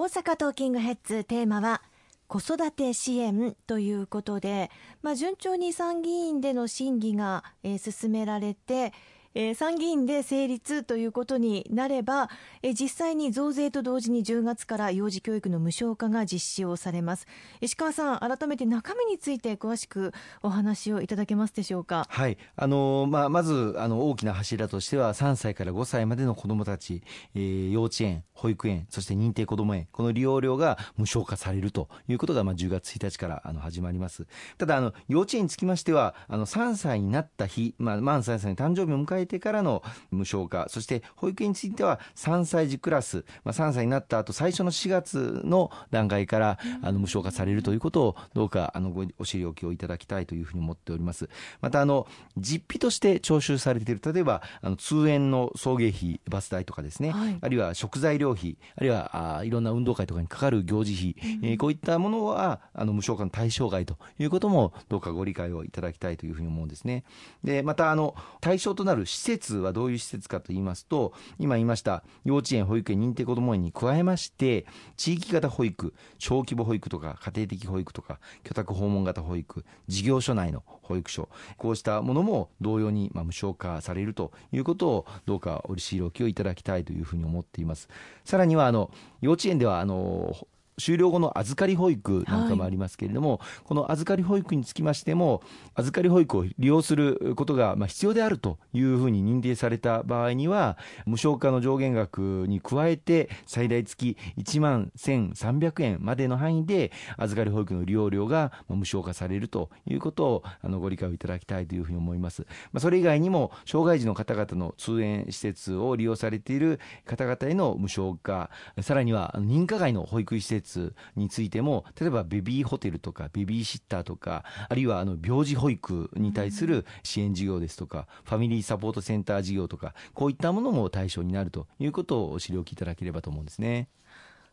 大阪トーキングヘッズテーマは子育て支援ということで、まあ、順調に参議院での審議が、えー、進められて、えー、参議院で成立ということになれば、えー、実際に増税と同時に10月から幼児教育の無償化が実施をされます。石川さん改めて中身について詳しくお話をいただけますでしょうか？はい。あのまあ、まずあの大きな柱としては3歳から5歳までの子どもたち、えー、幼稚園保育園そして認定こども園この利用料が無償化されるということが、まあ、10月1日からあの始まります。ただあの幼稚園につきましてはあの3歳になった日、まあ、満3歳の誕生日を迎えてからの無償化そして保育園については3歳児クラス、まあ、3歳になった後最初の4月の段階からあの無償化されるということをどうかあのごお知りおきをいただきたいというふうに思っております。またあの実費として徴収されている例えばあの通園の送迎費バス代とかですね、はい、あるいは食材料費あるいはあいろんな運動会とかにかかる行事費、うん、えー、こういったものはあの無償化の対象外ということもどうかご理解をいただきたいというふうに思うんですね。でまたあの対象となる施設はどういう施設かと言いますと今言いました幼稚園保育園認定こども園に加えまして地域型保育小規模保育とか家庭的保育とか居宅訪問型保育事業所内の保育所こうしたものも同様にま無償化されるということをどうかお知りおきをいただきたいというふうに思っています。さらにはあの幼稚園ではあの終了後の預かり保育なんかもありますけれども、はい、この預かり保育につきましても預かり保育を利用することがま必要であるというふうに認定された場合には無償化の上限額に加えて最大月1万1300円までの範囲で預かり保育の利用料が無償化されるということをあのご理解をいただきたいというふうに思います。まあ、それ以外にも障害児の方々の通園施設を利用されている方々への無償化さらには認可外の保育施設設についても例えばベビーホテルとかベビーシッターとかあるいはあの病児保育に対する支援事業ですとか、ファミリーサポートセンター事業とかこういったものも対象になるということをお知りおきいただければと思うんですね。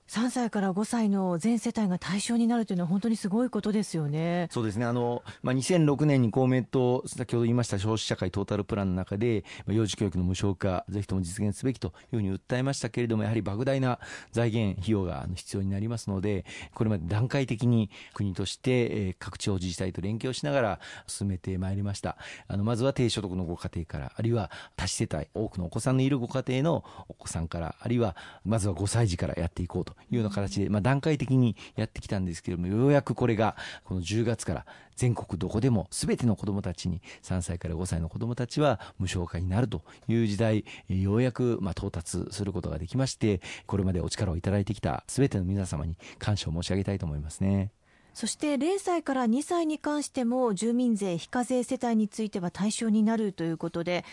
3歳から5歳の全世帯が対象になるというのは本当にすごいことですよね。そうですね。あの、まあ、2006年に公明党、先ほど言いました消費社会トータルプランの中で、まあ、幼児教育の無償化、ぜひとも実現すべきというふうに訴えましたけれども、やはり莫大な財源、費用が必要になりますので、これまで段階的に国として、え各地方自治体と連携をしながら進めてまいりました。あの、まずは低所得のご家庭から、あるいは多子世帯、多くのお子さんのいるご家庭のお子さんから、あるいは、まずは5歳児からやっていこうというような形で、まあ、段階的にやってきたんですけれども、ようやくこれが、この10月から全国どこでも全ての子どもたちに、3歳から5歳の子どもたちは無償化になるという時代、ようやくま到達することができまして、これまでお力をいただいてきた全ての皆様に感謝を申し上げたいと思いますね。そして0歳から2歳に関しても住民税非課税世帯については対象になるということで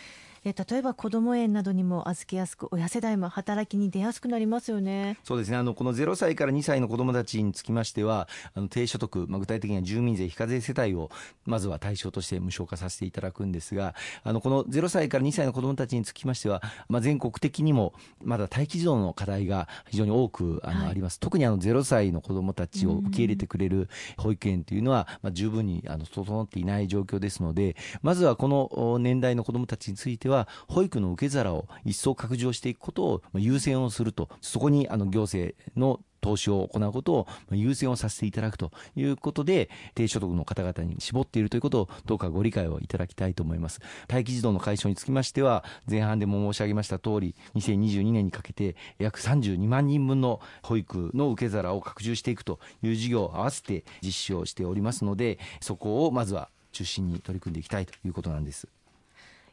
え例えば子ども園などにも預けやすく親世代も働きに出やすくなりますよね。そうですね。あのこの0歳から2歳の子どもたちにつきましてはあの低所得、まあ、具体的には住民税非課税世帯をまずは対象として無償化させていただくんですがあのこの0歳から2歳の子どもたちにつきましては、まあ、全国的にもまだ待機児童の課題が非常に多くあの、はい、あります。特にあの0歳の子どもたちを受け入れてくれる保育園というのは、まあ、十分にあの整っていない状況ですのでまずはこの年代の子どもたちについてはは保育の受け皿を一層拡充していくことを優先をするとそこにあの行政の投資を行うことを優先をさせていただくということで、低所得の方々に絞っているということをどうかご理解をいただきたいと思います。待機児童の解消につきましては、前半でも申し上げました通り、2022年にかけて約32万人分の保育の受け皿を拡充していくという事業を合わせて実施をしておりますので、そこをまずは中心に取り組んでいきたいということなんです。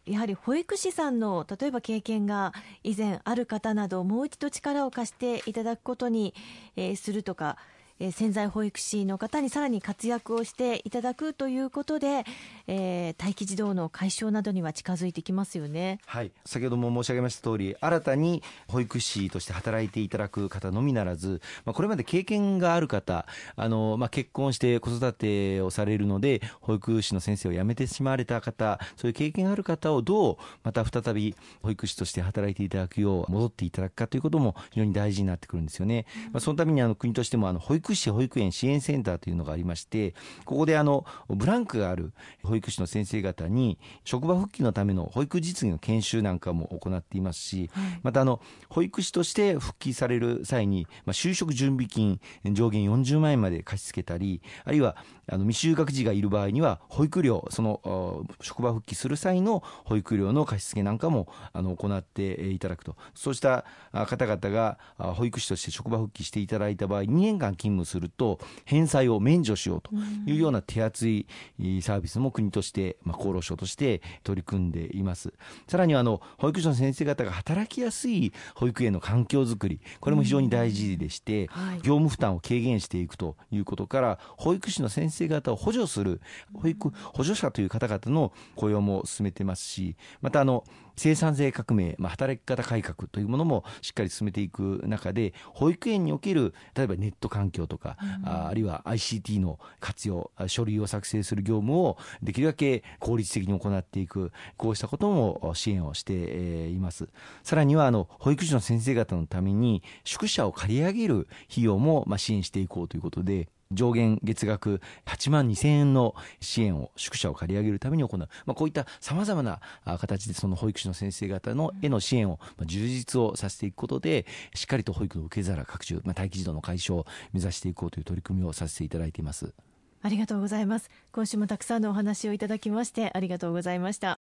やはり保育士さんの例えば経験が以前ある方などもう一度力を貸していただくことに、えー、するとかえー、潜在保育士の方にさらに活躍をしていただくということで、えー、待機児童の解消などには近づいてきますよね。はい、先ほども申し上げました通り、新たに保育士として働いていただく方のみならず、まあ、これまで経験がある方、あのまあ、結婚して子育てをされるので、保育士の先生を辞めてしまわれた方、そういう経験がある方をどうまた再び保育士として働いていただくよう戻っていただくかということも非常に大事になってくるんですよね。まあ、そのためにあの国としてもあの保育福祉保育園支援センターというのがありましてここであのブランクがある保育士の先生方に職場復帰のための保育実技の研修なんかも行っていますし、はい、またあの保育士として復帰される際に、まあ、就職準備金上限40万円まで貸し付けたりあるいはあの未就学児がいる場合には保育料その職場復帰する際の保育料の貸し付けなんかもあの行っていただくと。そうした方々が保育士として職場復帰していただいた場合2年間勤務すると返済を免除しようというような手厚いサービスも国として、まあ、厚労省として取り組んでいます。さらにはあの保育士の先生方が働きやすい保育園の環境づくりこれも非常に大事でして、はい、業務負担を軽減していくということから保育士の先生方を補助する保育補助者という方々の雇用も進めてますしまたあの生産性革命、まあ、働き方改革というものもしっかり進めていく中で保育園における例えばネット環境とか、うん、ああるいは ICT の活用書類を作成する業務をできるだけ効率的に行っていくこうしたことも支援をしています。さらにはあの保育士の先生方のために宿舎を借り上げる費用もまあ支援していこうということで上限月額8万2000円の支援を宿舎を借り上げるために行う、まあ、こういったさまざまな形でその保育士の先生方のへの支援を充実をさせていくことでしっかりと保育の受け皿拡充、まあ、待機児童の解消を目指していこうという取り組みをさせていただいています。ありがとうございます。今週もたくさんのお話をいただきましてありがとうございました